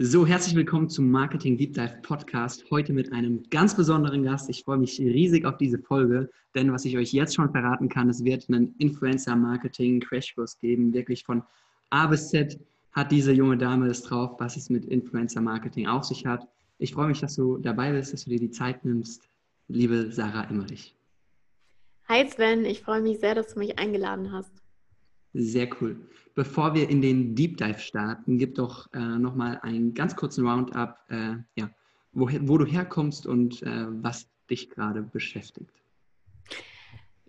So, herzlich willkommen zum Marketing Deep Dive Podcast. Heute mit einem ganz besonderen Gast. Ich freue mich riesig auf diese Folge, denn was ich euch jetzt schon verraten kann, es wird einen Influencer Marketing Crashkurs geben. Wirklich von A bis Z hat diese junge Dame es drauf, was es mit Influencer Marketing auf sich hat. Ich freue mich, dass du dabei bist, dass du dir die Zeit nimmst. Liebe Sarah Emmerich. Hi Sven, ich freue mich sehr, dass du mich eingeladen hast. Sehr cool. Bevor wir in den Deep Dive starten, gib doch äh, nochmal einen ganz kurzen Roundup, äh, ja, wo, wo, du herkommst und äh, was dich gerade beschäftigt.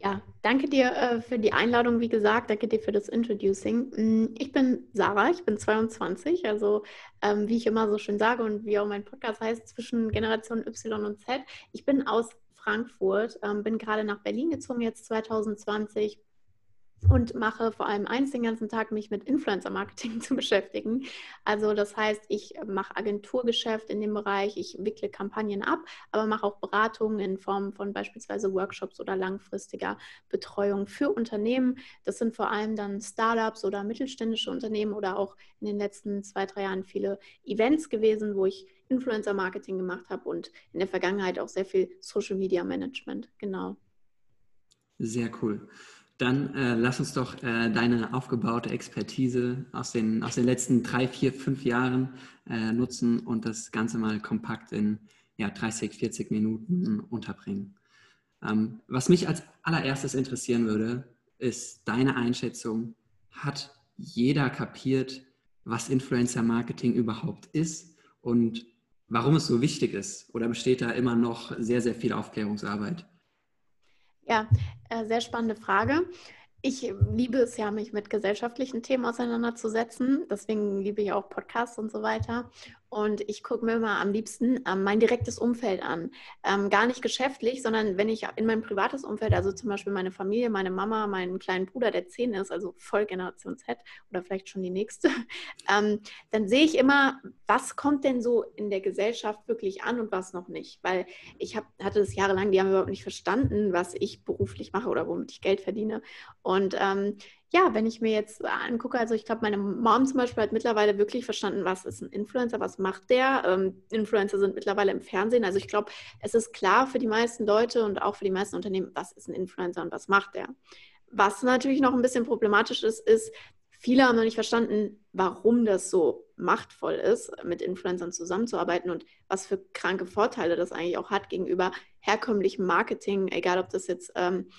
Ja, danke dir äh, für die Einladung, wie gesagt, danke dir für das Introducing. Mm, ich bin Sarah, ich bin 22, also ähm, wie ich immer so schön sage und wie auch mein Podcast heißt, zwischen Generation Y und Z. Ich bin aus Frankfurt, ähm, bin gerade nach Berlin gezogen, jetzt 2020 und mache vor allem eins den ganzen Tag, mich mit Influencer-Marketing zu beschäftigen. Also das heißt, ich mache Agenturgeschäft in dem Bereich, ich wickle Kampagnen ab, aber mache auch Beratungen in Form von beispielsweise Workshops oder langfristiger Betreuung für Unternehmen. Das sind vor allem dann Startups oder mittelständische Unternehmen oder auch in den letzten zwei, drei Jahren viele Events gewesen, wo ich Influencer-Marketing gemacht habe und in der Vergangenheit auch sehr viel Social-Media-Management. Genau. Sehr cool. Dann äh, lass uns doch äh, deine aufgebaute Expertise aus den, aus den letzten drei, vier, fünf Jahren äh, nutzen und das Ganze mal kompakt in ja, 30, 40 Minuten unterbringen. Ähm, was mich als allererstes interessieren würde, ist deine Einschätzung. Hat jeder kapiert, was Influencer-Marketing überhaupt ist und warum es so wichtig ist? Oder besteht da immer noch sehr, sehr viel Aufklärungsarbeit? Ja, äh, sehr spannende Frage. Ich liebe es ja, mich mit gesellschaftlichen Themen auseinanderzusetzen. Deswegen liebe ich auch Podcasts und so weiter. Und ich gucke mir immer am liebsten ähm, mein direktes Umfeld an. Ähm, gar nicht geschäftlich, sondern wenn ich in mein privates Umfeld, also zum Beispiel meine Familie, meine Mama, meinen kleinen Bruder, der zehn ist, also voll Generation Z oder vielleicht schon die nächste, ähm, dann sehe ich immer, was kommt denn so in der Gesellschaft wirklich an und was noch nicht. Weil ich hab, hatte das jahrelang, die haben überhaupt nicht verstanden, was ich beruflich mache oder womit ich Geld verdiene. Und ähm, ja, wenn ich mir jetzt angucke, also ich glaube, meine Mom zum Beispiel hat mittlerweile wirklich verstanden, was ist ein Influencer, was macht der. Ähm, Influencer sind mittlerweile im Fernsehen. Also ich glaube, es ist klar für die meisten Leute und auch für die meisten Unternehmen, was ist ein Influencer und was macht der. Was natürlich noch ein bisschen problematisch ist, ist, viele haben noch nicht verstanden, warum das so machtvoll ist, mit Influencern zusammenzuarbeiten und was für kranke Vorteile das eigentlich auch hat gegenüber herkömmlichem Marketing, egal ob das jetzt ähm,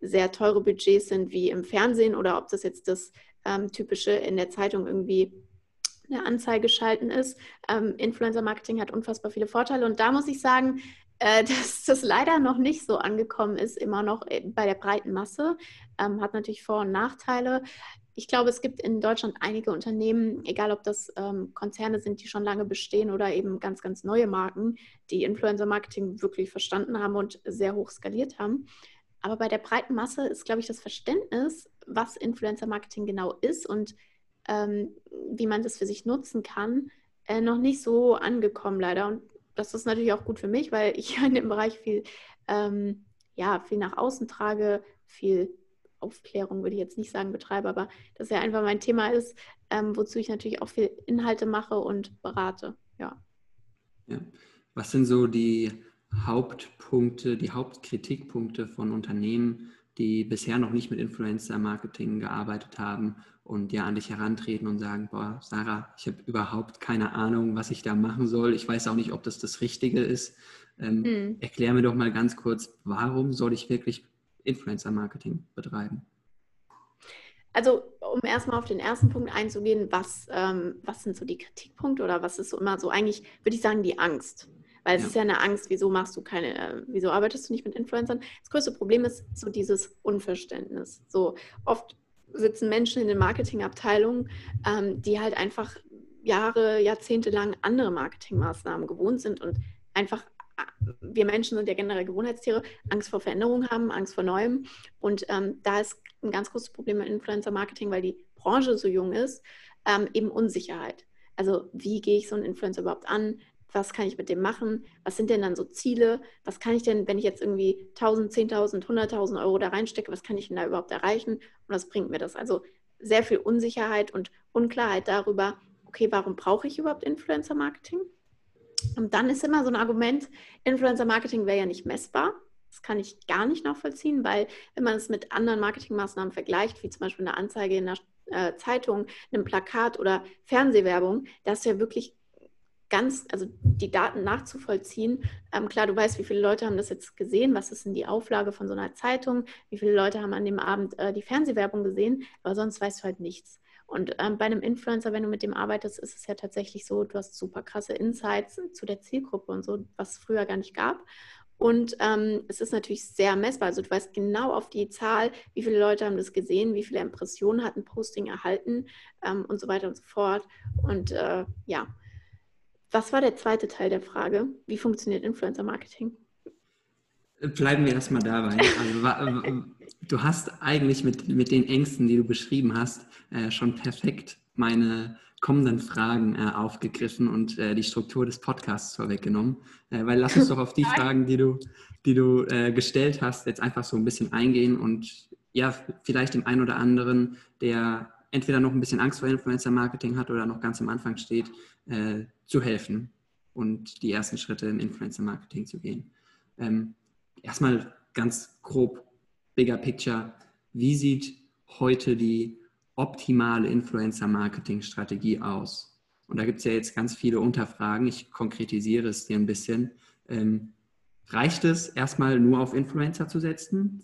sehr teure Budgets sind wie im Fernsehen oder ob das jetzt das ähm, typische in der Zeitung irgendwie eine Anzeige schalten ist. Ähm, Influencer-Marketing hat unfassbar viele Vorteile und da muss ich sagen, äh, dass das leider noch nicht so angekommen ist, immer noch äh, bei der breiten Masse. Ähm, hat natürlich Vor- und Nachteile. Ich glaube, es gibt in Deutschland einige Unternehmen, egal ob das ähm, Konzerne sind, die schon lange bestehen oder eben ganz, ganz neue Marken, die Influencer-Marketing wirklich verstanden haben und sehr hoch skaliert haben. Aber bei der breiten Masse ist, glaube ich, das Verständnis, was Influencer-Marketing genau ist und ähm, wie man das für sich nutzen kann, äh, noch nicht so angekommen leider. Und das ist natürlich auch gut für mich, weil ich in dem Bereich viel, ähm, ja, viel nach außen trage, viel Aufklärung würde ich jetzt nicht sagen betreibe, aber das ja einfach mein Thema ist, ähm, wozu ich natürlich auch viel Inhalte mache und berate. Ja. ja. Was sind so die Hauptpunkte, die Hauptkritikpunkte von Unternehmen, die bisher noch nicht mit Influencer-Marketing gearbeitet haben und ja an dich herantreten und sagen, boah, Sarah, ich habe überhaupt keine Ahnung, was ich da machen soll. Ich weiß auch nicht, ob das das Richtige ist. Ähm, mhm. Erklär mir doch mal ganz kurz, warum soll ich wirklich Influencer-Marketing betreiben? Also, um erstmal auf den ersten Punkt einzugehen, was, ähm, was sind so die Kritikpunkte oder was ist so immer so eigentlich, würde ich sagen, die Angst. Weil es ja. ist ja eine Angst, wieso machst du keine, äh, wieso arbeitest du nicht mit Influencern? Das größte Problem ist so dieses Unverständnis. So oft sitzen Menschen in den Marketingabteilungen, ähm, die halt einfach Jahre, Jahrzehnte lang andere Marketingmaßnahmen gewohnt sind und einfach wir Menschen sind ja generell Gewohnheitstiere, Angst vor Veränderung haben, Angst vor Neuem. Und ähm, da ist ein ganz großes Problem mit Influencer-Marketing, weil die Branche so jung ist, ähm, eben Unsicherheit. Also wie gehe ich so einen Influencer überhaupt an? Was kann ich mit dem machen? Was sind denn dann so Ziele? Was kann ich denn, wenn ich jetzt irgendwie 1000, 10.000, 100.000 Euro da reinstecke, was kann ich denn da überhaupt erreichen? Und was bringt mir das? Also sehr viel Unsicherheit und Unklarheit darüber, okay, warum brauche ich überhaupt Influencer-Marketing? Und dann ist immer so ein Argument, Influencer-Marketing wäre ja nicht messbar. Das kann ich gar nicht nachvollziehen, weil wenn man es mit anderen Marketingmaßnahmen vergleicht, wie zum Beispiel eine Anzeige in einer äh, Zeitung, einem Plakat oder Fernsehwerbung, da ist ja wirklich ganz, also die Daten nachzuvollziehen. Ähm, klar, du weißt, wie viele Leute haben das jetzt gesehen, was ist denn die Auflage von so einer Zeitung, wie viele Leute haben an dem Abend äh, die Fernsehwerbung gesehen, aber sonst weißt du halt nichts. Und ähm, bei einem Influencer, wenn du mit dem arbeitest, ist es ja tatsächlich so, du hast super krasse Insights zu der Zielgruppe und so, was es früher gar nicht gab. Und ähm, es ist natürlich sehr messbar. Also du weißt genau auf die Zahl, wie viele Leute haben das gesehen, wie viele Impressionen hat ein Posting erhalten ähm, und so weiter und so fort. Und äh, ja, was war der zweite Teil der Frage? Wie funktioniert Influencer-Marketing? Bleiben wir erstmal dabei. Also, du hast eigentlich mit, mit den Ängsten, die du beschrieben hast, äh, schon perfekt meine kommenden Fragen äh, aufgegriffen und äh, die Struktur des Podcasts vorweggenommen. Äh, weil lass uns doch auf die Fragen, die du, die du äh, gestellt hast, jetzt einfach so ein bisschen eingehen und ja, vielleicht dem einen oder anderen, der entweder noch ein bisschen Angst vor Influencer-Marketing hat oder noch ganz am Anfang steht, äh, zu helfen und die ersten Schritte im Influencer-Marketing zu gehen. Ähm, erstmal ganz grob, bigger picture. Wie sieht heute die optimale Influencer-Marketing-Strategie aus? Und da gibt es ja jetzt ganz viele Unterfragen. Ich konkretisiere es dir ein bisschen. Ähm, reicht es, erstmal nur auf Influencer zu setzen?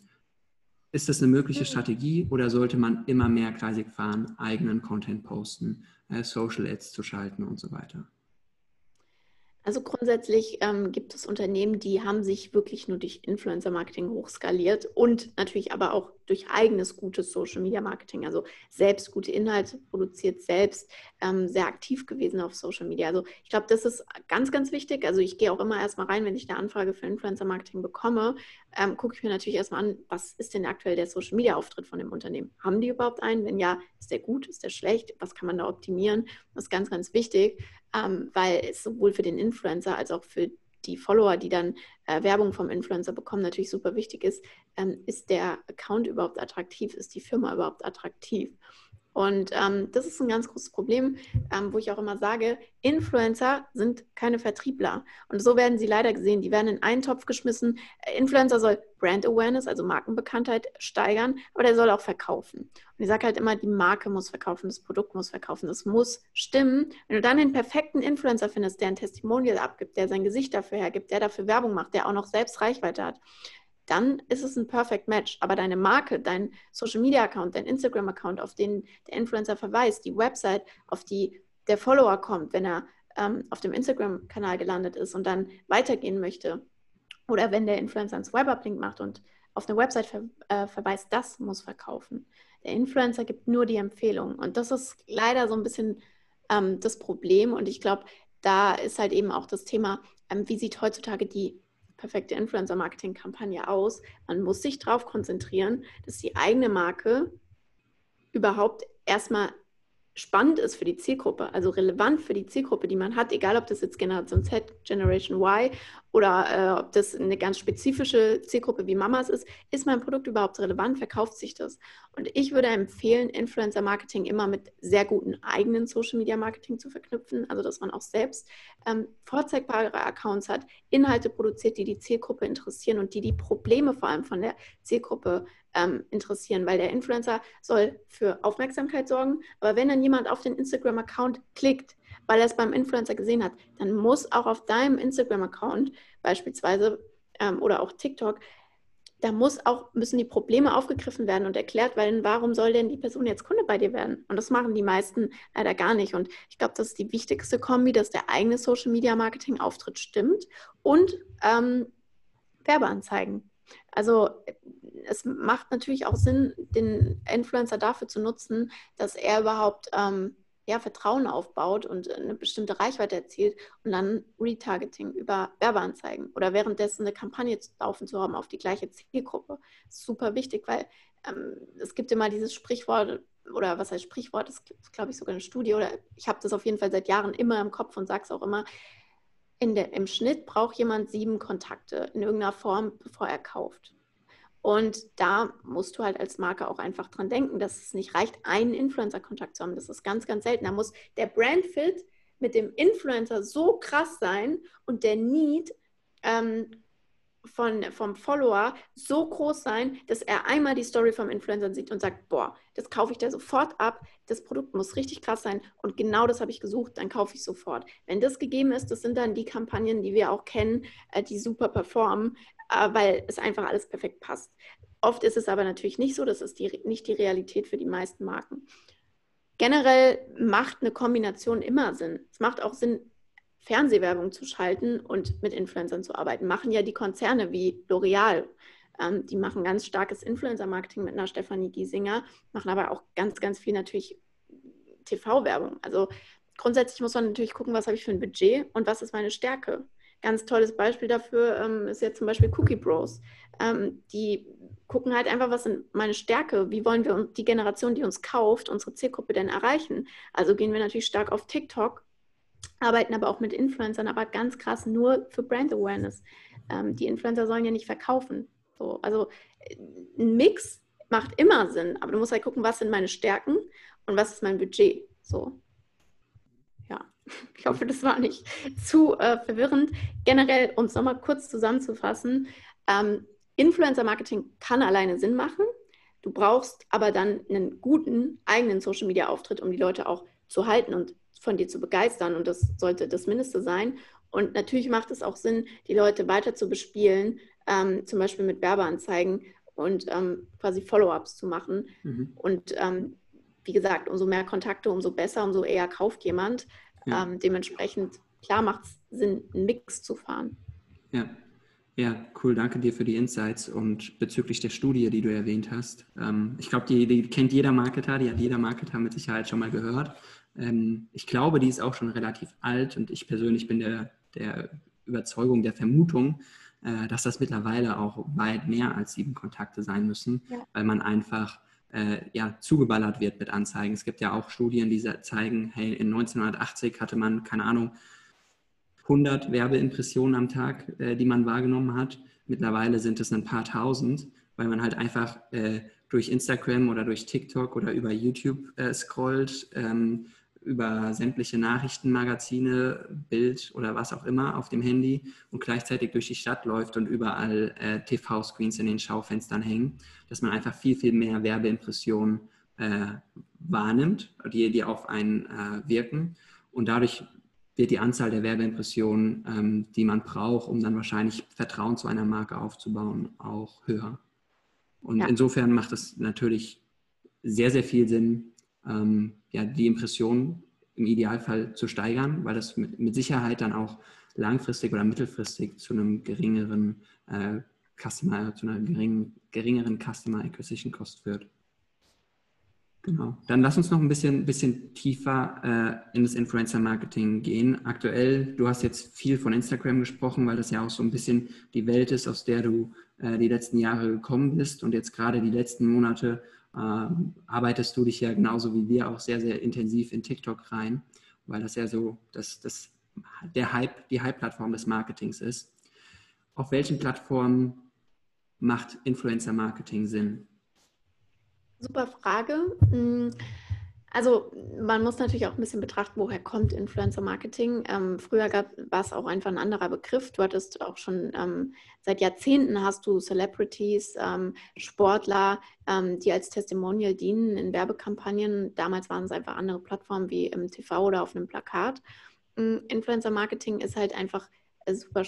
Ist das eine mögliche hm. Strategie oder sollte man immer mehr kreisig fahren, eigenen Content posten, äh, Social Ads zu schalten und so weiter? Also grundsätzlich ähm, gibt es Unternehmen, die haben sich wirklich nur durch Influencer-Marketing hochskaliert und natürlich aber auch durch eigenes gutes Social-Media-Marketing, also selbst gute Inhalte produziert, selbst ähm, sehr aktiv gewesen auf Social Media. Also ich glaube, das ist ganz, ganz wichtig. Also ich gehe auch immer erstmal rein, wenn ich eine Anfrage für Influencer-Marketing bekomme, ähm, gucke ich mir natürlich erstmal an, was ist denn aktuell der Social-Media-Auftritt von dem Unternehmen? Haben die überhaupt einen? Wenn ja, ist der gut, ist der schlecht? Was kann man da optimieren? Das ist ganz, ganz wichtig ähm, weil es sowohl für den Influencer als auch für die Follower, die dann äh, Werbung vom Influencer bekommen, natürlich super wichtig ist, ähm, ist der Account überhaupt attraktiv, ist die Firma überhaupt attraktiv. Und ähm, das ist ein ganz großes Problem, ähm, wo ich auch immer sage, Influencer sind keine Vertriebler. Und so werden sie leider gesehen. Die werden in einen Topf geschmissen. Influencer soll Brand Awareness, also Markenbekanntheit, steigern, aber der soll auch verkaufen. Und ich sage halt immer, die Marke muss verkaufen, das Produkt muss verkaufen, das muss stimmen. Wenn du dann den perfekten Influencer findest, der ein Testimonial abgibt, der sein Gesicht dafür hergibt, der dafür Werbung macht, der auch noch selbst Reichweite hat, dann ist es ein Perfect Match. Aber deine Marke, dein Social Media Account, dein Instagram Account, auf den der Influencer verweist, die Website, auf die der Follower kommt, wenn er ähm, auf dem Instagram-Kanal gelandet ist und dann weitergehen möchte, oder wenn der Influencer einen Swipe-Up-Link macht und auf eine Website ver äh, verweist, das muss verkaufen. Der Influencer gibt nur die Empfehlung. Und das ist leider so ein bisschen ähm, das Problem. Und ich glaube, da ist halt eben auch das Thema, ähm, wie sieht heutzutage die perfekte Influencer-Marketing-Kampagne aus. Man muss sich darauf konzentrieren, dass die eigene Marke überhaupt erstmal spannend ist für die Zielgruppe, also relevant für die Zielgruppe, die man hat, egal ob das jetzt Generation Z, Generation Y oder äh, ob das eine ganz spezifische Zielgruppe wie Mamas ist, ist mein Produkt überhaupt relevant, verkauft sich das? Und ich würde empfehlen, Influencer-Marketing immer mit sehr guten eigenen Social-Media-Marketing zu verknüpfen, also dass man auch selbst ähm, vorzeigbare Accounts hat, Inhalte produziert, die die Zielgruppe interessieren und die die Probleme vor allem von der Zielgruppe ähm, interessieren, weil der Influencer soll für Aufmerksamkeit sorgen, aber wenn dann jemand auf den Instagram-Account klickt, weil er es beim Influencer gesehen hat, dann muss auch auf deinem Instagram-Account beispielsweise ähm, oder auch TikTok, da muss auch, müssen die Probleme aufgegriffen werden und erklärt werden, warum soll denn die Person jetzt Kunde bei dir werden? Und das machen die meisten leider gar nicht. Und ich glaube, das ist die wichtigste Kombi, dass der eigene Social Media Marketing Auftritt stimmt und ähm, Werbeanzeigen. Also es macht natürlich auch Sinn, den Influencer dafür zu nutzen, dass er überhaupt ähm, ja, Vertrauen aufbaut und eine bestimmte Reichweite erzielt und dann Retargeting über Werbeanzeigen oder währenddessen eine Kampagne laufen zu haben auf die gleiche Zielgruppe. Super wichtig, weil ähm, es gibt immer dieses Sprichwort oder was heißt Sprichwort, das ist glaube ich sogar eine Studie oder ich habe das auf jeden Fall seit Jahren immer im Kopf und sage es auch immer, der, im Schnitt braucht jemand sieben Kontakte in irgendeiner Form, bevor er kauft. Und da musst du halt als Marke auch einfach dran denken, dass es nicht reicht, einen Influencer-Kontakt zu haben. Das ist ganz, ganz selten. Da muss der Brandfit mit dem Influencer so krass sein und der Need ähm, von, vom Follower so groß sein, dass er einmal die Story vom Influencer sieht und sagt, boah, das kaufe ich da sofort ab, das Produkt muss richtig krass sein und genau das habe ich gesucht, dann kaufe ich sofort. Wenn das gegeben ist, das sind dann die Kampagnen, die wir auch kennen, äh, die super performen, weil es einfach alles perfekt passt. Oft ist es aber natürlich nicht so, das ist die, nicht die Realität für die meisten Marken. Generell macht eine Kombination immer Sinn. Es macht auch Sinn, Fernsehwerbung zu schalten und mit Influencern zu arbeiten. Machen ja die Konzerne wie L'Oreal. Ähm, die machen ganz starkes Influencer-Marketing mit einer Stefanie Giesinger, machen aber auch ganz, ganz viel natürlich TV-Werbung. Also grundsätzlich muss man natürlich gucken, was habe ich für ein Budget und was ist meine Stärke. Ganz tolles Beispiel dafür ähm, ist jetzt zum Beispiel Cookie Bros. Ähm, die gucken halt einfach, was sind meine Stärke, wie wollen wir die Generation, die uns kauft, unsere Zielgruppe denn erreichen. Also gehen wir natürlich stark auf TikTok arbeiten aber auch mit Influencern, aber ganz krass nur für Brand Awareness. Ähm, die Influencer sollen ja nicht verkaufen. So, also äh, ein Mix macht immer Sinn, aber du musst halt gucken, was sind meine Stärken und was ist mein Budget. So. Ich hoffe, das war nicht zu äh, verwirrend. Generell, um es nochmal kurz zusammenzufassen, ähm, Influencer-Marketing kann alleine Sinn machen. Du brauchst aber dann einen guten eigenen Social-Media-Auftritt, um die Leute auch zu halten und von dir zu begeistern und das sollte das Mindeste sein. Und natürlich macht es auch Sinn, die Leute weiter zu bespielen, ähm, zum Beispiel mit Werbeanzeigen und ähm, quasi Follow-ups zu machen. Mhm. Und ähm, wie gesagt, umso mehr Kontakte, umso besser, umso eher kauft jemand. Ja. Ähm, dementsprechend, klar macht es Sinn, einen Mix zu fahren. Ja. Ja, cool, danke dir für die Insights und bezüglich der Studie, die du erwähnt hast. Ähm, ich glaube, die, die kennt jeder Marketer, die hat jeder Marketer mit Sicherheit schon mal gehört. Ähm, ich glaube, die ist auch schon relativ alt und ich persönlich bin der, der Überzeugung, der Vermutung, äh, dass das mittlerweile auch weit mehr als sieben Kontakte sein müssen, ja. weil man einfach äh, ja, zugeballert wird mit Anzeigen. Es gibt ja auch Studien, die zeigen, hey, in 1980 hatte man, keine Ahnung, 100 Werbeimpressionen am Tag, äh, die man wahrgenommen hat. Mittlerweile sind es ein paar tausend, weil man halt einfach äh, durch Instagram oder durch TikTok oder über YouTube äh, scrollt, ähm, über sämtliche Nachrichtenmagazine, Bild oder was auch immer auf dem Handy und gleichzeitig durch die Stadt läuft und überall äh, TV-Screens in den Schaufenstern hängen, dass man einfach viel, viel mehr Werbeimpressionen äh, wahrnimmt, die, die auf einen äh, wirken. Und dadurch wird die Anzahl der Werbeimpressionen, ähm, die man braucht, um dann wahrscheinlich Vertrauen zu einer Marke aufzubauen, auch höher. Und ja. insofern macht es natürlich sehr, sehr viel Sinn, ähm, ja, die Impression im Idealfall zu steigern, weil das mit, mit, Sicherheit dann auch langfristig oder mittelfristig zu einem geringeren äh, Customer, zu einer geringen, geringeren Customer Acquisition Cost führt. Genau. Dann lass uns noch ein bisschen, bisschen tiefer äh, in das Influencer-Marketing gehen. Aktuell, du hast jetzt viel von Instagram gesprochen, weil das ja auch so ein bisschen die Welt ist, aus der du äh, die letzten Jahre gekommen bist und jetzt gerade die letzten Monate arbeitest du dich ja genauso wie wir auch sehr, sehr intensiv in TikTok rein, weil das ja so das, das, der Hype, die Hype-Plattform des Marketings ist. Auf welchen Plattformen macht Influencer-Marketing Sinn? Super Frage. Also man muss natürlich auch ein bisschen betrachten, woher kommt Influencer Marketing. Ähm, früher gab, war es auch einfach ein anderer Begriff. Du hattest auch schon ähm, seit Jahrzehnten hast du Celebrities, ähm, Sportler, ähm, die als Testimonial dienen in Werbekampagnen. Damals waren es einfach andere Plattformen wie im TV oder auf einem Plakat. Hm, Influencer Marketing ist halt einfach äh, super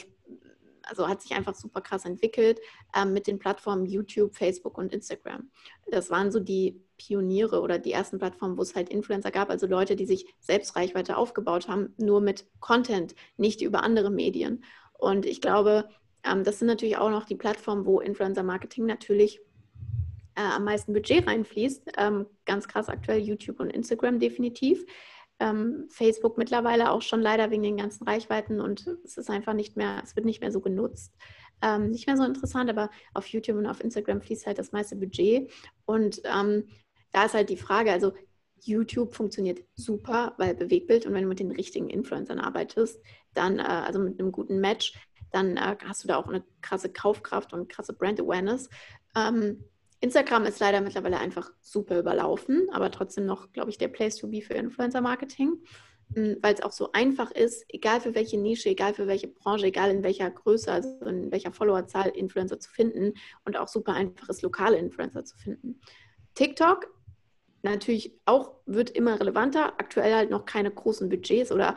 also hat sich einfach super krass entwickelt ähm, mit den Plattformen YouTube, Facebook und Instagram. Das waren so die Pioniere oder die ersten Plattformen, wo es halt Influencer gab, also Leute, die sich selbst Reichweite aufgebaut haben, nur mit Content, nicht über andere Medien. Und ich glaube, ähm, das sind natürlich auch noch die Plattformen, wo Influencer-Marketing natürlich äh, am meisten Budget reinfließt. Ähm, ganz krass aktuell YouTube und Instagram definitiv. Ähm, Facebook mittlerweile auch schon leider wegen den ganzen Reichweiten und es ist einfach nicht mehr, es wird nicht mehr so genutzt. Nicht mehr so interessant, aber auf YouTube und auf Instagram fließt halt das meiste Budget. Und da ist halt die Frage, also YouTube funktioniert super, weil Bewegbild und wenn du mit den richtigen Influencern arbeitest, dann, äh, also mit einem guten Match, dann äh, hast du da auch eine krasse Kaufkraft und krasse Brand Awareness. Ähm, Instagram ist leider mittlerweile einfach super überlaufen, aber trotzdem noch, glaube ich, der Place to be für Influencer Marketing, hm, weil es auch so einfach ist, egal für welche Nische, egal für welche Branche, egal in welcher Größe, also in welcher Followerzahl Influencer zu finden und auch super einfach ist, lokale Influencer zu finden. TikTok natürlich auch wird immer relevanter, aktuell halt noch keine großen Budgets oder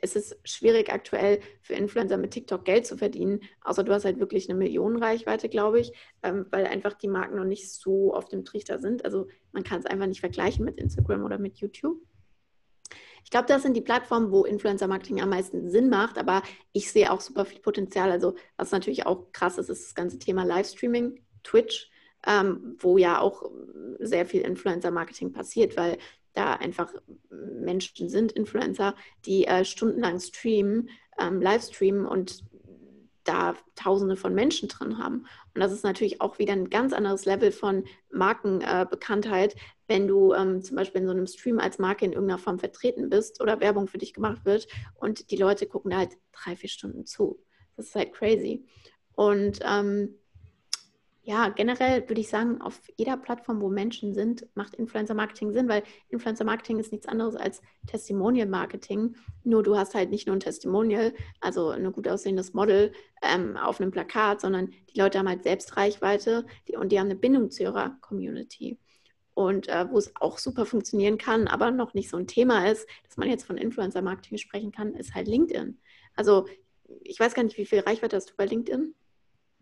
es ist schwierig aktuell für Influencer mit TikTok Geld zu verdienen, außer du hast halt wirklich eine Millionenreichweite, glaube ich, ähm, weil einfach die Marken noch nicht so auf dem Trichter sind. Also man kann es einfach nicht vergleichen mit Instagram oder mit YouTube. Ich glaube, das sind die Plattformen, wo Influencer-Marketing am meisten Sinn macht, aber ich sehe auch super viel Potenzial. Also was natürlich auch krass ist, ist das ganze Thema Livestreaming, Twitch, ähm, wo ja auch sehr viel Influencer-Marketing passiert, weil da einfach Menschen sind, Influencer, die äh, stundenlang streamen, ähm, live streamen und da Tausende von Menschen drin haben. Und das ist natürlich auch wieder ein ganz anderes Level von Markenbekanntheit, äh, wenn du ähm, zum Beispiel in so einem Stream als Marke in irgendeiner Form vertreten bist oder Werbung für dich gemacht wird und die Leute gucken da halt drei, vier Stunden zu. Das ist halt crazy. Und ähm, ja, generell würde ich sagen, auf jeder Plattform, wo Menschen sind, macht Influencer Marketing Sinn, weil Influencer Marketing ist nichts anderes als Testimonial Marketing. Nur du hast halt nicht nur ein Testimonial, also ein gut aussehendes Model ähm, auf einem Plakat, sondern die Leute haben halt selbst Reichweite die, und die haben eine Bindung zu ihrer Community. Und äh, wo es auch super funktionieren kann, aber noch nicht so ein Thema ist, dass man jetzt von Influencer Marketing sprechen kann, ist halt LinkedIn. Also ich weiß gar nicht, wie viel Reichweite hast du bei LinkedIn?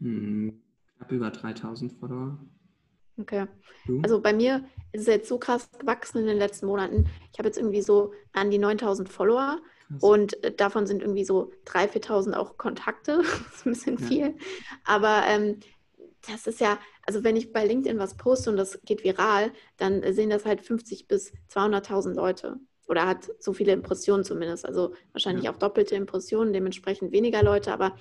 Hm habe über 3000 Follower. Okay. Du? Also bei mir ist es jetzt so krass gewachsen in den letzten Monaten. Ich habe jetzt irgendwie so an die 9000 Follower krass. und äh, davon sind irgendwie so 3.000, 4.000 auch Kontakte. das ist ein bisschen ja. viel. Aber ähm, das ist ja, also wenn ich bei LinkedIn was poste und das geht viral, dann sehen das halt 50 bis 200.000 Leute. Oder hat so viele Impressionen zumindest. Also wahrscheinlich ja. auch doppelte Impressionen, dementsprechend weniger Leute. Aber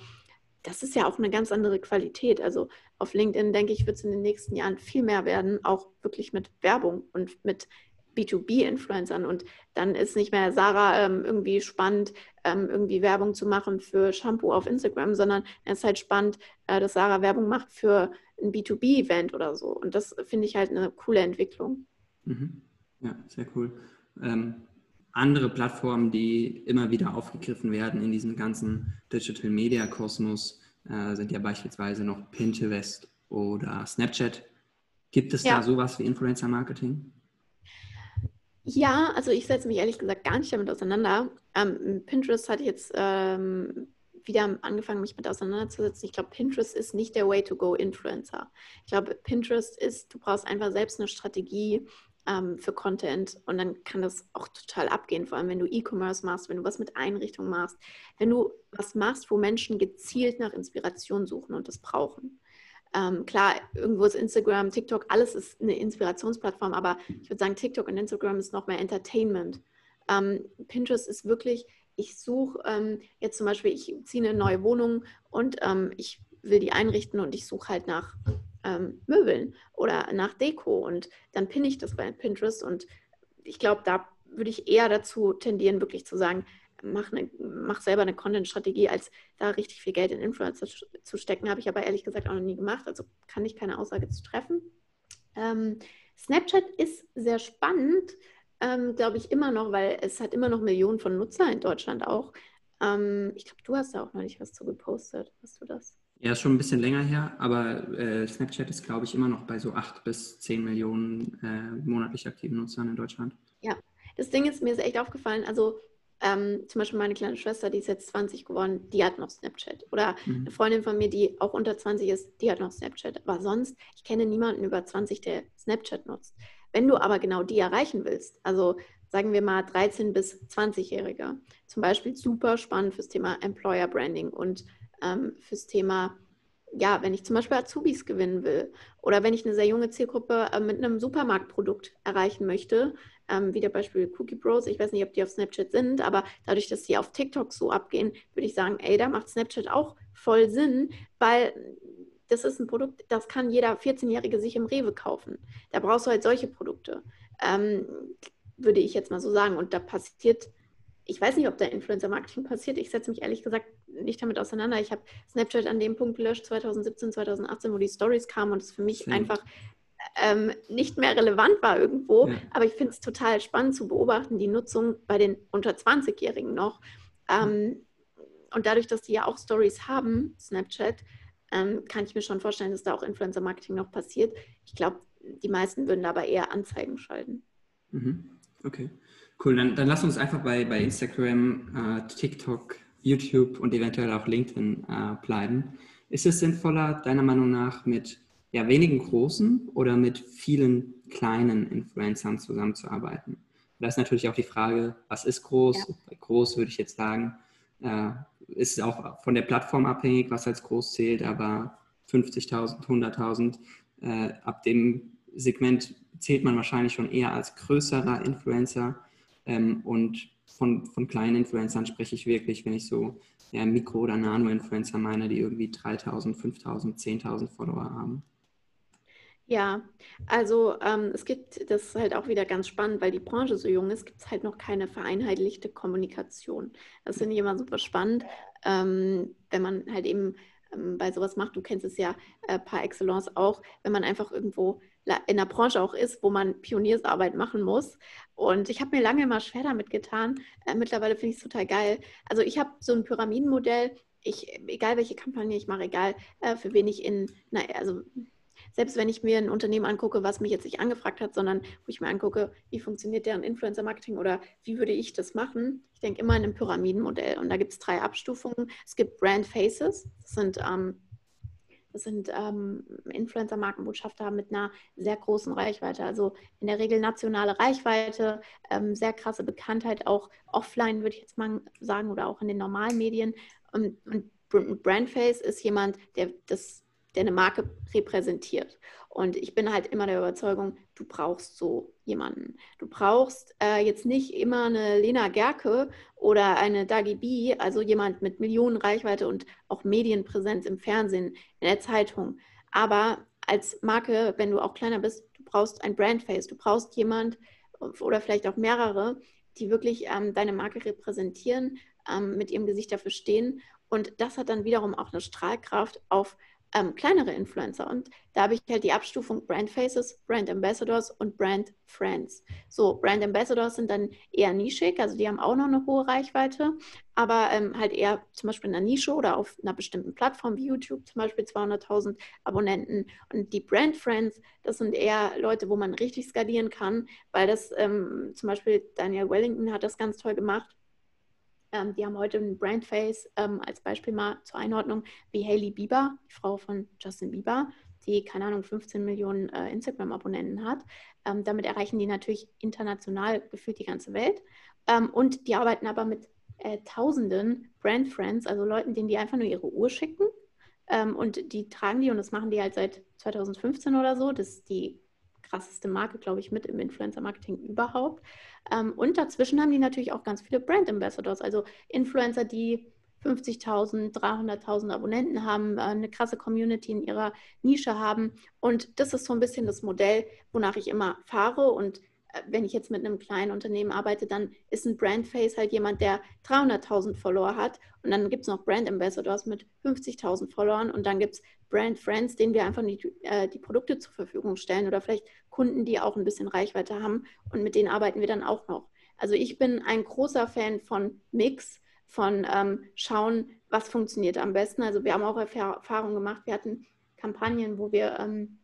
das ist ja auch eine ganz andere Qualität. Also auf LinkedIn, denke ich, wird es in den nächsten Jahren viel mehr werden, auch wirklich mit Werbung und mit B2B-Influencern. Und dann ist nicht mehr Sarah ähm, irgendwie spannend, ähm, irgendwie Werbung zu machen für Shampoo auf Instagram, sondern es ist halt spannend, äh, dass Sarah Werbung macht für ein B2B-Event oder so. Und das finde ich halt eine coole Entwicklung. Mhm. Ja, sehr cool. Ähm, andere Plattformen, die immer wieder aufgegriffen werden in diesem ganzen Digital Media Kosmos, äh, sind ja beispielsweise noch Pinterest oder Snapchat. Gibt es ja. da sowas wie Influencer Marketing? Ja, also ich setze mich ehrlich gesagt gar nicht damit auseinander. Ähm, Pinterest hat jetzt ähm, wieder angefangen, mich mit auseinanderzusetzen. Ich glaube, Pinterest ist nicht der Way to go Influencer. Ich glaube, Pinterest ist, du brauchst einfach selbst eine Strategie, ähm, für Content und dann kann das auch total abgehen, vor allem wenn du E-Commerce machst, wenn du was mit Einrichtungen machst, wenn du was machst, wo Menschen gezielt nach Inspiration suchen und das brauchen. Ähm, klar, irgendwo ist Instagram, TikTok, alles ist eine Inspirationsplattform, aber ich würde sagen, TikTok und Instagram ist noch mehr Entertainment. Ähm, Pinterest ist wirklich, ich suche ähm, jetzt zum Beispiel, ich ziehe eine neue Wohnung und ähm, ich will die einrichten und ich suche halt nach ähm, Möbeln oder nach Deko und dann pinne ich das bei Pinterest und ich glaube, da würde ich eher dazu tendieren, wirklich zu sagen, mach, eine, mach selber eine Content-Strategie, als da richtig viel Geld in Influencer zu stecken. Habe ich aber ehrlich gesagt auch noch nie gemacht, also kann ich keine Aussage zu treffen. Ähm, Snapchat ist sehr spannend, ähm, glaube ich immer noch, weil es hat immer noch Millionen von Nutzer in Deutschland auch. Ähm, ich glaube, du hast da auch noch nicht was zu gepostet. Hast du das? Ja, ist schon ein bisschen länger her, aber äh, Snapchat ist, glaube ich, immer noch bei so 8 bis 10 Millionen äh, monatlich aktiven Nutzern in Deutschland. Ja, das Ding ist, mir ist echt aufgefallen, also ähm, zum Beispiel meine kleine Schwester, die ist jetzt 20 geworden, die hat noch Snapchat. Oder mhm. eine Freundin von mir, die auch unter 20 ist, die hat noch Snapchat. Aber sonst, ich kenne niemanden über 20, der Snapchat nutzt. Wenn du aber genau die erreichen willst, also sagen wir mal 13 bis 20-Jährige, zum Beispiel super spannend fürs Thema Employer Branding und ähm, fürs Thema ja, wenn ich zum Beispiel Azubis gewinnen will oder wenn ich eine sehr junge Zielgruppe äh, mit einem Supermarktprodukt erreichen möchte, ähm, wie der Beispiel Cookie Bros, ich weiß nicht, ob die auf Snapchat sind, aber dadurch, dass die auf TikTok so abgehen, würde ich sagen, ey, da macht Snapchat auch voll Sinn, weil das ist ein Produkt, das kann jeder 14-Jährige sich im Rewe kaufen. Da brauchst du halt solche Produkte, ähm, würde ich jetzt mal so sagen. Und da passiert ich weiß nicht, ob da Influencer-Marketing passiert. Ich setze mich ehrlich gesagt nicht damit auseinander. Ich habe Snapchat an dem Punkt gelöscht, 2017, 2018, wo die Stories kamen und es für mich Stimmt. einfach ähm, nicht mehr relevant war irgendwo. Ja. Aber ich finde es total spannend zu beobachten, die Nutzung bei den unter 20-Jährigen noch. Ähm, und dadurch, dass die ja auch Stories haben, Snapchat, ähm, kann ich mir schon vorstellen, dass da auch Influencer-Marketing noch passiert. Ich glaube, die meisten würden aber eher Anzeigen schalten. Mhm. Okay. Cool, dann, dann lass uns einfach bei, bei Instagram, äh, TikTok, YouTube und eventuell auch LinkedIn äh, bleiben. Ist es sinnvoller, deiner Meinung nach, mit ja, wenigen großen oder mit vielen kleinen Influencern zusammenzuarbeiten? Da ist natürlich auch die Frage, was ist groß? Ja. Bei groß würde ich jetzt sagen, äh, ist auch von der Plattform abhängig, was als groß zählt, aber 50.000, 100.000, äh, ab dem Segment zählt man wahrscheinlich schon eher als größerer Influencer. Ähm, und von, von kleinen Influencern spreche ich wirklich, wenn ich so ja, Mikro- oder Nano-Influencer meine, die irgendwie 3000, 5000, 10.000 Follower haben. Ja, also ähm, es gibt, das ist halt auch wieder ganz spannend, weil die Branche so jung ist, gibt es halt noch keine vereinheitlichte Kommunikation. Das finde ich immer super spannend, ähm, wenn man halt eben ähm, bei sowas macht. Du kennst es ja äh, par excellence auch, wenn man einfach irgendwo in der Branche auch ist, wo man Pioniersarbeit machen muss. Und ich habe mir lange immer schwer damit getan. Äh, mittlerweile finde ich es total geil. Also ich habe so ein Pyramidenmodell. Ich, egal welche Kampagne ich mache, egal äh, für wen ich in, na, also selbst wenn ich mir ein Unternehmen angucke, was mich jetzt nicht angefragt hat, sondern wo ich mir angucke, wie funktioniert deren Influencer-Marketing oder wie würde ich das machen, ich denke immer in einem Pyramidenmodell. Und da gibt es drei Abstufungen. Es gibt Brand Faces, das sind ähm, das sind ähm, Influencer-Markenbotschafter mit einer sehr großen Reichweite. Also in der Regel nationale Reichweite, ähm, sehr krasse Bekanntheit, auch offline würde ich jetzt mal sagen oder auch in den normalen Medien. Und, und Brandface ist jemand, der das der eine Marke repräsentiert. Und ich bin halt immer der Überzeugung, du brauchst so jemanden. Du brauchst äh, jetzt nicht immer eine Lena Gerke oder eine Dagi B, also jemand mit Millionen Reichweite und auch Medienpräsenz im Fernsehen, in der Zeitung. Aber als Marke, wenn du auch kleiner bist, du brauchst ein Brandface, du brauchst jemand oder vielleicht auch mehrere, die wirklich ähm, deine Marke repräsentieren, ähm, mit ihrem Gesicht dafür stehen. Und das hat dann wiederum auch eine Strahlkraft auf ähm, kleinere Influencer. Und da habe ich halt die Abstufung Brand Faces, Brand Ambassadors und Brand Friends. So, Brand Ambassadors sind dann eher nischig, also die haben auch noch eine hohe Reichweite, aber ähm, halt eher zum Beispiel in einer Nische oder auf einer bestimmten Plattform wie YouTube zum Beispiel 200.000 Abonnenten. Und die Brand Friends, das sind eher Leute, wo man richtig skalieren kann, weil das ähm, zum Beispiel Daniel Wellington hat das ganz toll gemacht ähm, die haben heute ein Brandface ähm, als Beispiel mal zur Einordnung wie Hailey Bieber, die Frau von Justin Bieber, die, keine Ahnung, 15 Millionen äh, Instagram-Abonnenten hat. Ähm, damit erreichen die natürlich international gefühlt die ganze Welt. Ähm, und die arbeiten aber mit äh, tausenden Brand-Friends, also Leuten, denen die einfach nur ihre Uhr schicken. Ähm, und die tragen die und das machen die halt seit 2015 oder so. Das die krasseste Marke, glaube ich, mit im Influencer-Marketing überhaupt. Ähm, und dazwischen haben die natürlich auch ganz viele Brand Ambassadors, also Influencer, die 50.000, 300.000 Abonnenten haben, äh, eine krasse Community in ihrer Nische haben. Und das ist so ein bisschen das Modell, wonach ich immer fahre. Und wenn ich jetzt mit einem kleinen Unternehmen arbeite, dann ist ein Brandface halt jemand, der 300.000 Follower hat. Und dann gibt es noch Brand Ambassadors mit 50.000 Followern. Und dann gibt es Brand Friends, denen wir einfach die, äh, die Produkte zur Verfügung stellen oder vielleicht Kunden, die auch ein bisschen Reichweite haben und mit denen arbeiten wir dann auch noch. Also ich bin ein großer Fan von Mix, von ähm, schauen, was funktioniert am besten. Also wir haben auch Erfahrungen gemacht. Wir hatten Kampagnen, wo wir ähm,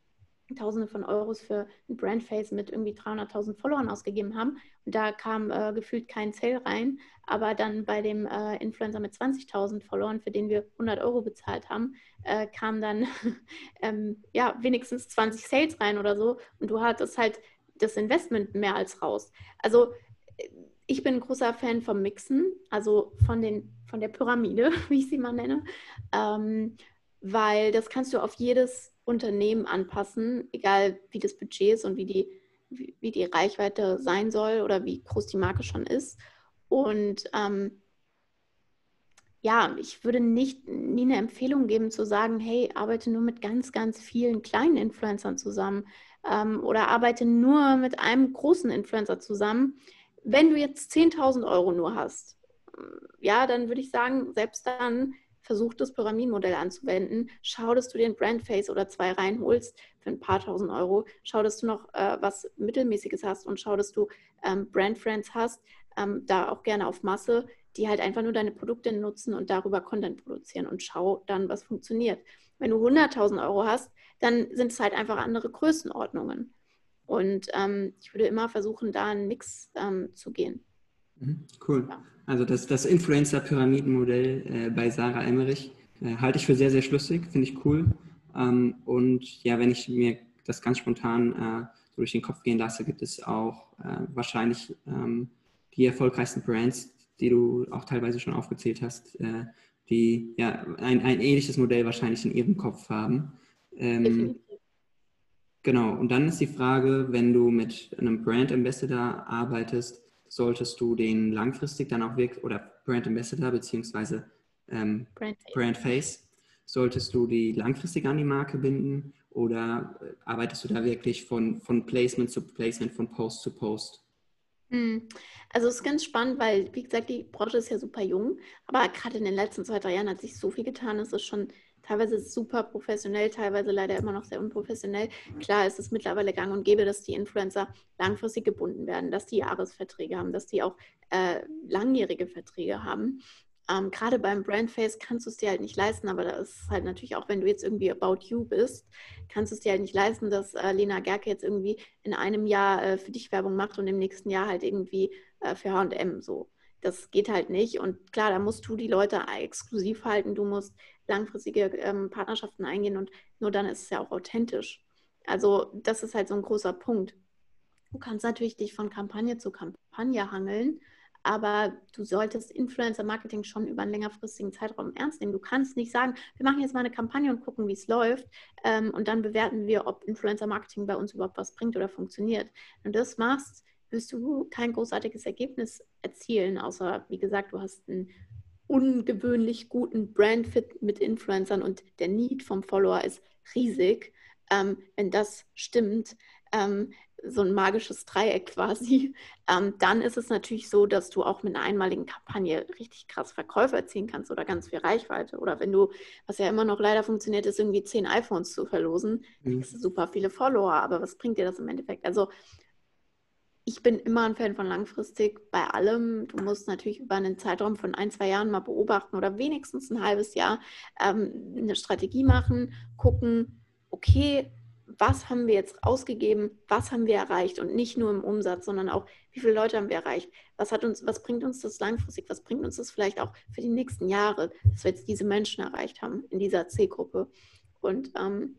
Tausende von Euros für ein Brandface mit irgendwie 300.000 Followern ausgegeben haben. Und da kam äh, gefühlt kein Sale rein. Aber dann bei dem äh, Influencer mit 20.000 Followern, für den wir 100 Euro bezahlt haben, äh, kam dann ähm, ja wenigstens 20 Sales rein oder so. Und du hattest halt das Investment mehr als raus. Also äh, ich bin ein großer Fan vom Mixen, also von, den, von der Pyramide, wie ich sie mal nenne. Ähm, weil das kannst du auf jedes Unternehmen anpassen, egal wie das Budget ist und wie die, wie, die Reichweite sein soll oder wie groß die Marke schon ist. Und ähm, ja, ich würde nicht nie eine Empfehlung geben zu sagen, hey, arbeite nur mit ganz, ganz vielen kleinen Influencern zusammen ähm, oder arbeite nur mit einem großen Influencer zusammen. Wenn du jetzt 10.000 Euro nur hast, ja, dann würde ich sagen, selbst dann versuch das Pyramidenmodell anzuwenden. Schau, dass du den Brandface oder zwei reinholst für ein paar tausend Euro. Schau, dass du noch äh, was Mittelmäßiges hast und schau, dass du ähm, Brandfriends hast, ähm, da auch gerne auf Masse, die halt einfach nur deine Produkte nutzen und darüber Content produzieren und schau dann, was funktioniert. Wenn du 100.000 Euro hast, dann sind es halt einfach andere Größenordnungen. Und ähm, ich würde immer versuchen, da einen Mix ähm, zu gehen. Mhm, cool. Ja. Also das, das Influencer-Pyramidenmodell äh, bei Sarah Emmerich äh, halte ich für sehr, sehr schlüssig, finde ich cool. Ähm, und ja, wenn ich mir das ganz spontan äh, so durch den Kopf gehen lasse, gibt es auch äh, wahrscheinlich ähm, die erfolgreichsten Brands, die du auch teilweise schon aufgezählt hast, äh, die ja ein, ein ähnliches Modell wahrscheinlich in ihrem Kopf haben. Ähm, genau, und dann ist die Frage, wenn du mit einem Brand Ambassador arbeitest, solltest du den langfristig dann auch wirklich, oder Brand Ambassador beziehungsweise ähm, Brand, Brand Face, solltest du die langfristig an die Marke binden oder äh, arbeitest du da wirklich von, von Placement zu Placement, von Post zu Post? Hm. Also es ist ganz spannend, weil, wie gesagt, die Branche ist ja super jung, aber gerade in den letzten zwei, drei Jahren hat sich so viel getan, es ist schon teilweise super professionell, teilweise leider immer noch sehr unprofessionell. Klar ist es mittlerweile gang und gäbe, dass die Influencer langfristig gebunden werden, dass die Jahresverträge haben, dass die auch äh, langjährige Verträge haben. Ähm, Gerade beim Brandface kannst du es dir halt nicht leisten, aber das ist halt natürlich auch, wenn du jetzt irgendwie About You bist, kannst du es dir halt nicht leisten, dass äh, Lena Gerke jetzt irgendwie in einem Jahr äh, für dich Werbung macht und im nächsten Jahr halt irgendwie äh, für HM so. Das geht halt nicht. Und klar, da musst du die Leute exklusiv halten, du musst langfristige ähm, Partnerschaften eingehen und nur dann ist es ja auch authentisch. Also das ist halt so ein großer Punkt. Du kannst natürlich dich von Kampagne zu Kampagne hangeln, aber du solltest Influencer-Marketing schon über einen längerfristigen Zeitraum ernst nehmen. Du kannst nicht sagen, wir machen jetzt mal eine Kampagne und gucken, wie es läuft ähm, und dann bewerten wir, ob Influencer-Marketing bei uns überhaupt was bringt oder funktioniert. Wenn du das machst, wirst du kein großartiges Ergebnis erzielen, außer, wie gesagt, du hast einen ungewöhnlich guten Brandfit mit Influencern und der Need vom Follower ist riesig. Ähm, wenn das stimmt, ähm, so ein magisches Dreieck quasi, ähm, dann ist es natürlich so, dass du auch mit einer einmaligen Kampagne richtig krass Verkäufe erzielen kannst oder ganz viel Reichweite. Oder wenn du, was ja immer noch leider funktioniert, ist irgendwie zehn iPhones zu verlosen, mhm. kriegst du super viele Follower. Aber was bringt dir das im Endeffekt? Also ich bin immer ein Fan von langfristig bei allem. Du musst natürlich über einen Zeitraum von ein, zwei Jahren mal beobachten oder wenigstens ein halbes Jahr ähm, eine Strategie machen, gucken, okay, was haben wir jetzt ausgegeben, was haben wir erreicht und nicht nur im Umsatz, sondern auch, wie viele Leute haben wir erreicht, was, hat uns, was bringt uns das langfristig, was bringt uns das vielleicht auch für die nächsten Jahre, dass wir jetzt diese Menschen erreicht haben in dieser C-Gruppe. Und ähm,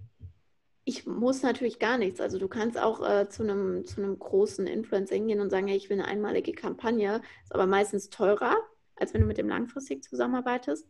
ich muss natürlich gar nichts. Also du kannst auch äh, zu, einem, zu einem großen Influencer hingehen und sagen, hey, ich will eine einmalige Kampagne, ist aber meistens teurer, als wenn du mit dem langfristig zusammenarbeitest.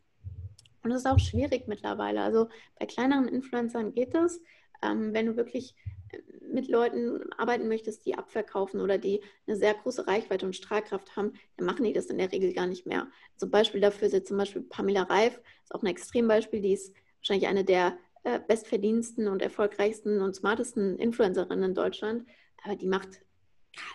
Und das ist auch schwierig mittlerweile. Also bei kleineren Influencern geht es. Ähm, wenn du wirklich äh, mit Leuten arbeiten möchtest, die abverkaufen oder die eine sehr große Reichweite und Strahlkraft haben, dann machen die das in der Regel gar nicht mehr. Zum Beispiel dafür ist jetzt zum Beispiel Pamela Reif, ist auch ein Extrembeispiel, die ist wahrscheinlich eine der äh, bestverdiensten und erfolgreichsten und smartesten Influencerin in Deutschland, aber die macht,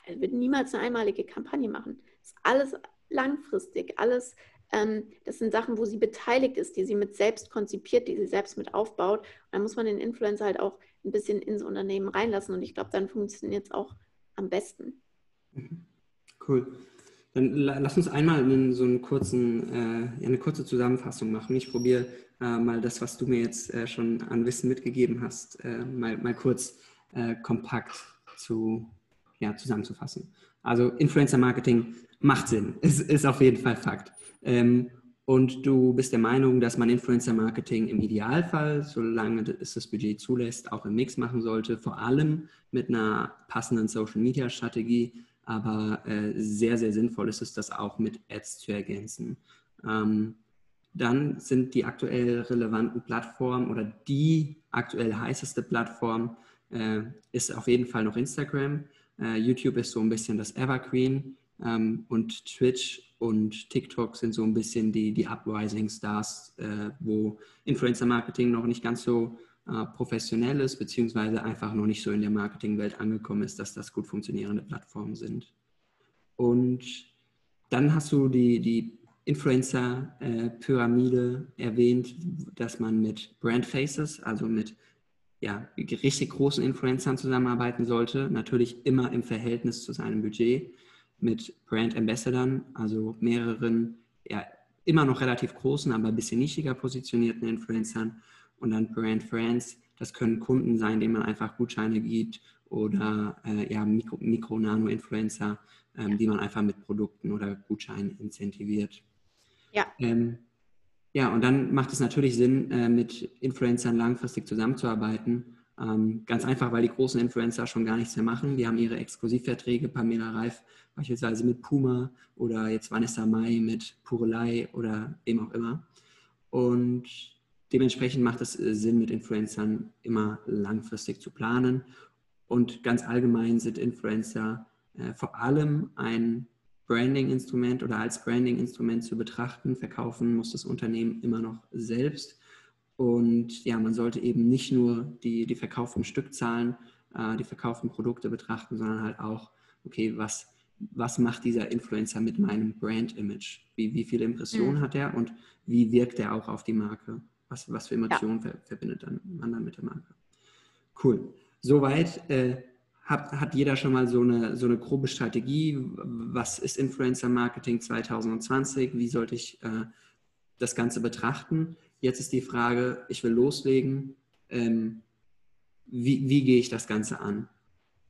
wird niemals eine einmalige Kampagne machen. Das ist alles langfristig, alles, ähm, das sind Sachen, wo sie beteiligt ist, die sie mit selbst konzipiert, die sie selbst mit aufbaut. Und da muss man den Influencer halt auch ein bisschen ins Unternehmen reinlassen und ich glaube, dann funktioniert es auch am besten. Mhm. Cool. Dann lass uns einmal in so einen kurzen, äh, eine kurze Zusammenfassung machen. Ich probiere äh, mal das, was du mir jetzt äh, schon an Wissen mitgegeben hast, äh, mal, mal kurz äh, kompakt zu, ja, zusammenzufassen. Also Influencer Marketing macht Sinn, ist, ist auf jeden Fall Fakt. Ähm, und du bist der Meinung, dass man Influencer Marketing im Idealfall, solange es das Budget zulässt, auch im Mix machen sollte, vor allem mit einer passenden Social Media Strategie aber äh, sehr, sehr sinnvoll ist es, das auch mit Ads zu ergänzen. Ähm, Dann sind die aktuell relevanten Plattformen oder die aktuell heißeste Plattform äh, ist auf jeden Fall noch Instagram. Äh, YouTube ist so ein bisschen das Evergreen ähm, und Twitch und TikTok sind so ein bisschen die, die Uprising Stars, äh, wo Influencer Marketing noch nicht ganz so äh, professionell ist, beziehungsweise einfach noch nicht so in der Marketingwelt angekommen ist, dass das gut funktionierende Plattformen sind. Und dann hast du die, die Influencer-Pyramide äh, erwähnt, dass man mit Brand Faces, also mit ja, richtig großen Influencern zusammenarbeiten sollte. Natürlich immer im Verhältnis zu seinem Budget mit Brand Ambassadors, also mehreren, ja, immer noch relativ großen, aber ein bisschen nischiger positionierten Influencern und dann Brand Friends. Das können Kunden sein, denen man einfach Gutscheine gibt oder äh, ja, Mikro-Nano-Influencer, ähm, ja. die man einfach mit Produkten oder Gutscheinen incentiviert. Ja. Ähm, ja, und dann macht es natürlich Sinn, äh, mit Influencern langfristig zusammenzuarbeiten. Ähm, ganz einfach, weil die großen Influencer schon gar nichts mehr machen. Die haben ihre Exklusivverträge, Pamela Reif beispielsweise mit Puma oder jetzt Vanessa Mai mit Purelei oder wem auch immer. Und dementsprechend macht es äh, Sinn, mit Influencern immer langfristig zu planen. Und ganz allgemein sind Influencer äh, vor allem ein Branding-Instrument oder als Branding-Instrument zu betrachten. Verkaufen muss das Unternehmen immer noch selbst. Und ja, man sollte eben nicht nur die, die verkauften Stückzahlen, äh, die verkauften Produkte betrachten, sondern halt auch, okay, was, was macht dieser Influencer mit meinem Brand-Image? Wie, wie viele Impressionen mhm. hat er und wie wirkt er auch auf die Marke? Was, was für Emotionen ja. ver, verbindet dann, man dann mit der Marke? Cool. Soweit äh, hat, hat jeder schon mal so eine, so eine grobe Strategie. Was ist Influencer Marketing 2020? Wie sollte ich äh, das Ganze betrachten? Jetzt ist die Frage, ich will loslegen. Ähm, wie, wie gehe ich das Ganze an?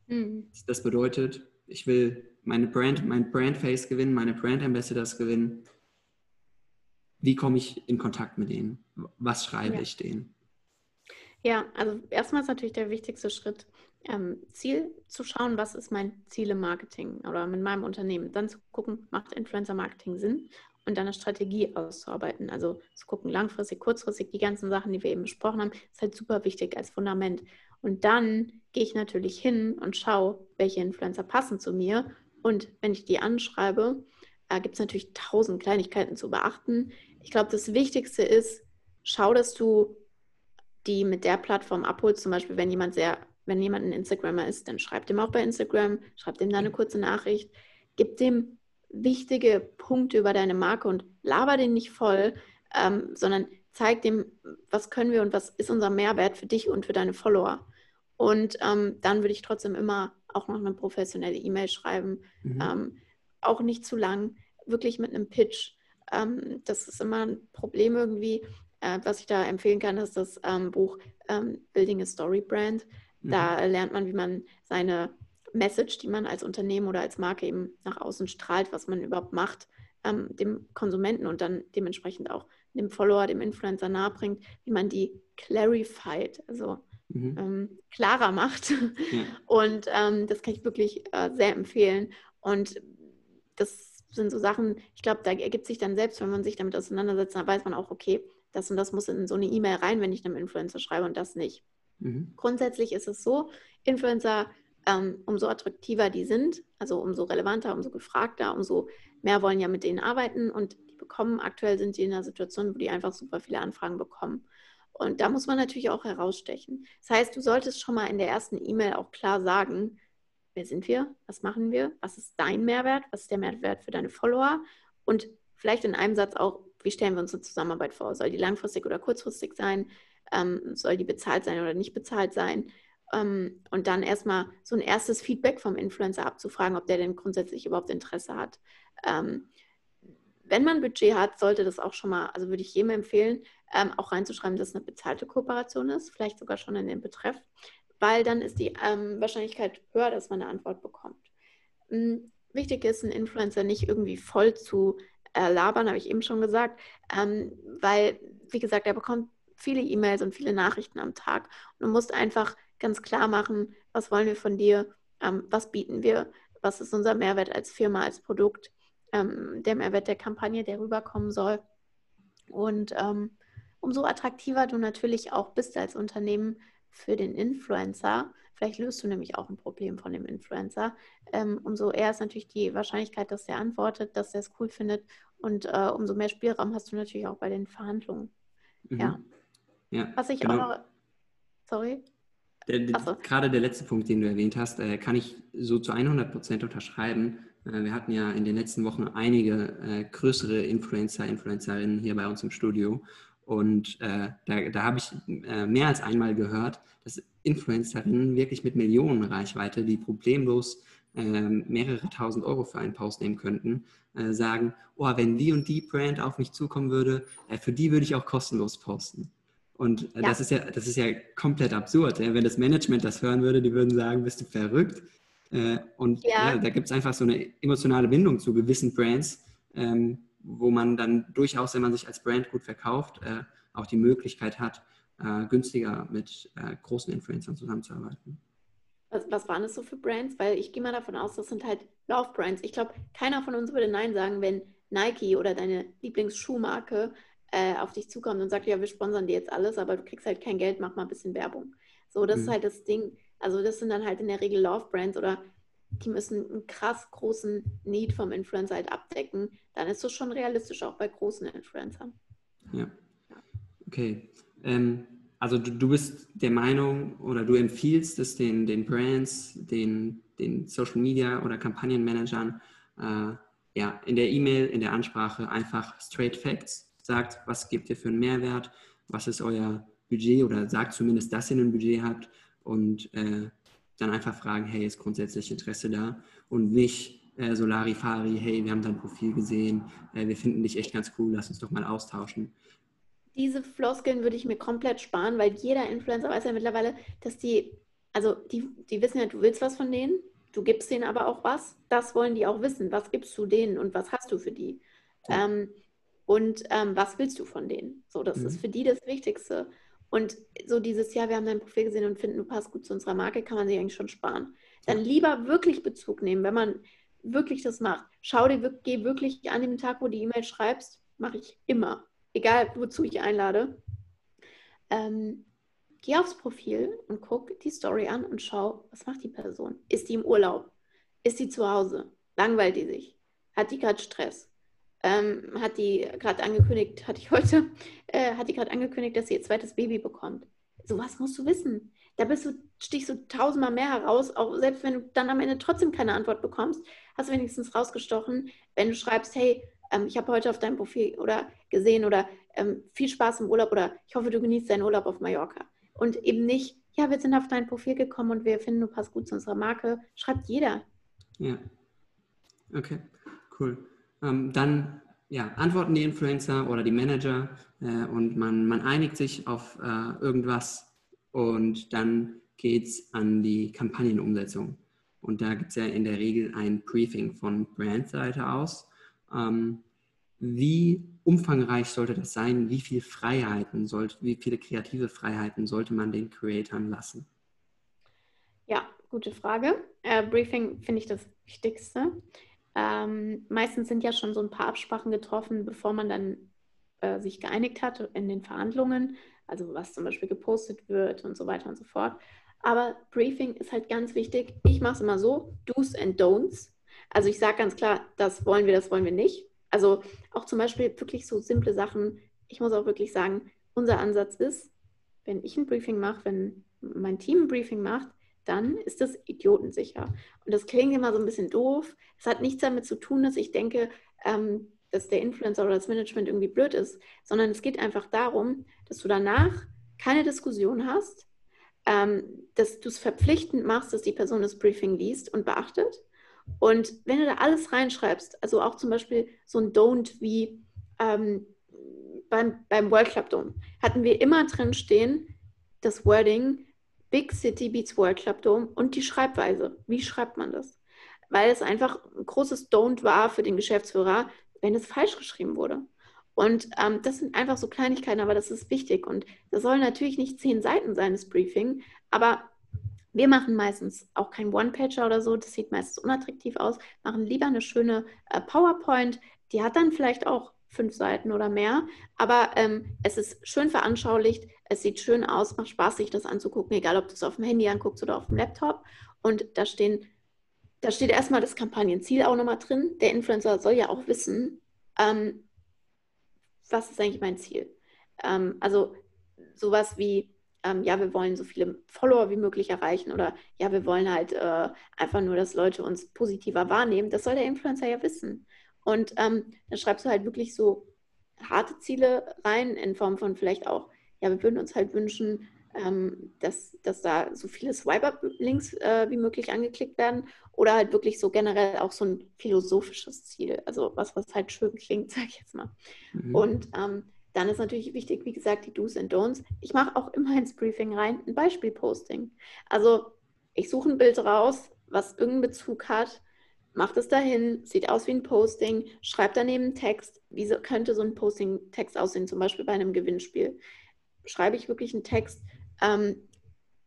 Mhm. Das bedeutet, ich will meine Brand, mein Brandface gewinnen, meine Brand Ambassadors gewinnen. Wie komme ich in Kontakt mit denen? Was schreibe ja. ich denen? Ja, also erstmal ist natürlich der wichtigste Schritt, ähm, Ziel zu schauen, was ist mein Ziel im Marketing oder mit meinem Unternehmen. Dann zu gucken, macht Influencer Marketing Sinn? und dann eine Strategie auszuarbeiten. Also zu gucken, langfristig, kurzfristig, die ganzen Sachen, die wir eben besprochen haben, ist halt super wichtig als Fundament. Und dann gehe ich natürlich hin und schaue, welche Influencer passen zu mir. Und wenn ich die anschreibe, äh, gibt es natürlich tausend Kleinigkeiten zu beachten. Ich glaube, das Wichtigste ist, schau, dass du die mit der Plattform abholst. Zum Beispiel, wenn jemand sehr, wenn jemand ein Instagrammer ist, dann schreibt ihm auch bei Instagram, schreibt ihm da eine kurze Nachricht, gib dem wichtige Punkte über deine Marke und laber den nicht voll, ähm, sondern zeig dem, was können wir und was ist unser Mehrwert für dich und für deine Follower. Und ähm, dann würde ich trotzdem immer auch noch eine professionelle E-Mail schreiben. Mhm. Ähm, auch nicht zu lang, wirklich mit einem Pitch. Ähm, das ist immer ein Problem irgendwie. Äh, was ich da empfehlen kann, ist das ähm, Buch ähm, Building a Story Brand. Da mhm. lernt man, wie man seine Message, die man als Unternehmen oder als Marke eben nach außen strahlt, was man überhaupt macht, ähm, dem Konsumenten und dann dementsprechend auch dem Follower, dem Influencer nahebringt, wie man die clarified, also mhm. ähm, klarer macht. Ja. Und ähm, das kann ich wirklich äh, sehr empfehlen. Und das sind so Sachen, ich glaube, da ergibt sich dann selbst, wenn man sich damit auseinandersetzt, dann weiß man auch, okay, das und das muss in so eine E-Mail rein, wenn ich einem Influencer schreibe und das nicht. Mhm. Grundsätzlich ist es so, Influencer ähm, umso attraktiver die sind, also umso relevanter, umso gefragter, umso mehr wollen ja mit denen arbeiten und die bekommen, aktuell sind die in einer Situation, wo die einfach super viele Anfragen bekommen. Und da muss man natürlich auch herausstechen. Das heißt, du solltest schon mal in der ersten E-Mail auch klar sagen, wer sind wir, was machen wir, was ist dein Mehrwert, was ist der Mehrwert für deine Follower und vielleicht in einem Satz auch, wie stellen wir uns eine Zusammenarbeit vor? Soll die langfristig oder kurzfristig sein? Ähm, soll die bezahlt sein oder nicht bezahlt sein? ähm, und dann erstmal so ein erstes Feedback vom Influencer abzufragen, ob der denn grundsätzlich überhaupt Interesse hat. Ähm, wenn man Budget hat, sollte das auch schon mal, also würde ich jedem empfehlen, ähm, auch reinzuschreiben, dass es eine bezahlte Kooperation ist, vielleicht sogar schon in den Betreff, weil dann ist die ähm, Wahrscheinlichkeit höher, dass man eine Antwort bekommt. Ähm, wichtig ist, einen Influencer nicht irgendwie voll zu äh, labern, habe ich eben schon gesagt, ähm, weil, wie gesagt, er bekommt viele E-Mails und viele Nachrichten am Tag. Und du musst einfach ganz klar machen, was wollen wir von dir, ähm, was bieten wir, was ist unser Mehrwert als Firma, als Produkt, ähm, der Mehrwert der Kampagne, der rüberkommen soll. Und ähm, umso attraktiver du natürlich auch bist als Unternehmen für den Influencer, vielleicht löst du nämlich auch ein Problem von dem Influencer, ähm, umso eher ist natürlich die Wahrscheinlichkeit, dass der antwortet, dass er es cool findet und äh, umso mehr Spielraum hast du natürlich auch bei den Verhandlungen. Mhm. Ja. ja. Was ich genau. auch noch. Sorry. Der, der, so. Gerade der letzte Punkt, den du erwähnt hast, äh, kann ich so zu 100 Prozent unterschreiben. Äh, wir hatten ja in den letzten Wochen einige äh, größere Influencer, Influencerinnen hier bei uns im Studio. Und äh, da, da habe ich äh, mehr als einmal gehört, dass Influencerinnen wirklich mit Millionen Reichweite, die problemlos ähm, mehrere tausend Euro für einen Post nehmen könnten, äh, sagen, oh, wenn die und die Brand auf mich zukommen würde, für die würde ich auch kostenlos posten. Und ja. das, ist ja, das ist ja komplett absurd. Ja? Wenn das Management das hören würde, die würden sagen, bist du verrückt. Äh, und ja. da gibt es einfach so eine emotionale Bindung zu gewissen Brands, ähm, wo man dann durchaus, wenn man sich als Brand gut verkauft, äh, auch die Möglichkeit hat, äh, günstiger mit großen Influencern zusammenzuarbeiten. Was, was waren das so für Brands? Weil ich gehe mal davon aus, das sind halt Laufbrands. Ich glaube, keiner von uns würde Nein sagen, wenn Nike oder deine Lieblingsschuhmarke äh, auf dich zukommt und sagt, ja, wir sponsern dir jetzt alles, aber du kriegst halt kein Geld, mach mal ein bisschen Werbung. So, das mhm. ist halt das Ding. Also das sind dann halt in der Regel Love-Brands oder die müssen einen krass großen Need vom Influencer halt abdecken. Dann ist das schon realistisch auch bei großen Influencern. Ja. Okay. Ähm, also du, du, bist der Meinung oder du empfiehlst es den, den Brands, den, den Social Media oder Kampagnenmanagern, äh, ja, in der E-Mail, in der Ansprache einfach straight Facts sagt, was gebt ihr für einen Mehrwert, was ist euer Budget oder sagt zumindest, dass ihr ein Budget habt und äh, dann einfach fragen, hey, ist grundsätzlich Interesse da und nicht äh, Solarifari, hey, wir haben dein Profil gesehen, äh, wir finden dich echt ganz cool, lass uns doch mal austauschen. Diese Floskeln würde ich mir komplett sparen, weil jeder Influencer weiß ja mittlerweile, dass die, also die, die wissen ja, du willst was von denen, du gibst denen aber auch was. Das wollen die auch wissen. Was gibst du denen und was hast du für die? Ja. Ähm, und ähm, was willst du von denen? So, das mhm. ist für die das Wichtigste. Und so dieses Jahr, wir haben dein Profil gesehen und finden, du passt gut zu unserer Marke, kann man sich eigentlich schon sparen. Dann lieber wirklich Bezug nehmen, wenn man wirklich das macht. Schau dir, geh wirklich an dem Tag, wo du die E-Mail schreibst, mache ich immer, egal wozu ich einlade. Ähm, geh aufs Profil und guck die Story an und schau, was macht die Person? Ist die im Urlaub? Ist sie zu Hause? Langweilt die sich? Hat die gerade Stress? Ähm, hat die gerade angekündigt, hatte ich heute, äh, hat die gerade angekündigt, dass sie ihr zweites Baby bekommt. Sowas musst du wissen. Da bist du, stichst du tausendmal mehr heraus, auch selbst wenn du dann am Ende trotzdem keine Antwort bekommst, hast du wenigstens rausgestochen, wenn du schreibst, hey, ähm, ich habe heute auf deinem Profil oder gesehen oder ähm, viel Spaß im Urlaub oder ich hoffe, du genießt deinen Urlaub auf Mallorca. Und eben nicht, ja, wir sind auf dein Profil gekommen und wir finden, du passt gut zu unserer Marke. Schreibt jeder. Ja. Okay, cool. Ähm, dann ja, antworten die Influencer oder die Manager äh, und man, man einigt sich auf äh, irgendwas und dann geht es an die Kampagnenumsetzung. Und da gibt es ja in der Regel ein Briefing von Brandseite aus. Ähm, wie umfangreich sollte das sein? Wie viele Freiheiten sollte, wie viele kreative Freiheiten sollte man den Creatoren lassen? Ja, gute Frage. Äh, Briefing finde ich das Wichtigste. Ähm, meistens sind ja schon so ein paar Absprachen getroffen, bevor man dann äh, sich geeinigt hat in den Verhandlungen, also was zum Beispiel gepostet wird und so weiter und so fort. Aber Briefing ist halt ganz wichtig. Ich mache es immer so, Do's and Don'ts. Also ich sage ganz klar, das wollen wir, das wollen wir nicht. Also auch zum Beispiel wirklich so simple Sachen. Ich muss auch wirklich sagen, unser Ansatz ist, wenn ich ein Briefing mache, wenn mein Team ein Briefing macht, dann ist das idiotensicher. Und das klingt immer so ein bisschen doof. Es hat nichts damit zu tun, dass ich denke, ähm, dass der Influencer oder das Management irgendwie blöd ist, sondern es geht einfach darum, dass du danach keine Diskussion hast, ähm, dass du es verpflichtend machst, dass die Person das Briefing liest und beachtet. Und wenn du da alles reinschreibst, also auch zum Beispiel so ein Don't wie ähm, beim, beim World Club Dome, hatten wir immer drin stehen, das Wording, Big City Beats World Club Dome und die Schreibweise. Wie schreibt man das? Weil es einfach ein großes Don't war für den Geschäftsführer, wenn es falsch geschrieben wurde. Und ähm, das sind einfach so Kleinigkeiten, aber das ist wichtig. Und das soll natürlich nicht zehn Seiten sein, das Briefing, aber wir machen meistens auch kein One-Pager oder so, das sieht meistens unattraktiv aus, machen lieber eine schöne äh, PowerPoint, die hat dann vielleicht auch fünf Seiten oder mehr. Aber ähm, es ist schön veranschaulicht, es sieht schön aus, macht Spaß, sich das anzugucken, egal ob du es auf dem Handy anguckst oder auf dem Laptop. Und da stehen, da steht erstmal das Kampagnenziel auch nochmal drin. Der Influencer soll ja auch wissen, ähm, was ist eigentlich mein Ziel. Ähm, also sowas wie, ähm, ja, wir wollen so viele Follower wie möglich erreichen oder ja, wir wollen halt äh, einfach nur, dass Leute uns positiver wahrnehmen. Das soll der Influencer ja wissen. Und ähm, dann schreibst du halt wirklich so harte Ziele rein in Form von vielleicht auch, ja, wir würden uns halt wünschen, ähm, dass, dass da so viele Swipe-Up-Links äh, wie möglich angeklickt werden oder halt wirklich so generell auch so ein philosophisches Ziel, also was, was halt schön klingt, sag ich jetzt mal. Mhm. Und ähm, dann ist natürlich wichtig, wie gesagt, die Do's und Don'ts. Ich mache auch immer ins Briefing rein ein Beispielposting. Also ich suche ein Bild raus, was irgendeinen Bezug hat, mache das dahin, sieht aus wie ein Posting, schreibe daneben einen Text. Wie so, könnte so ein Posting-Text aussehen, zum Beispiel bei einem Gewinnspiel? Schreibe ich wirklich einen Text, ähm,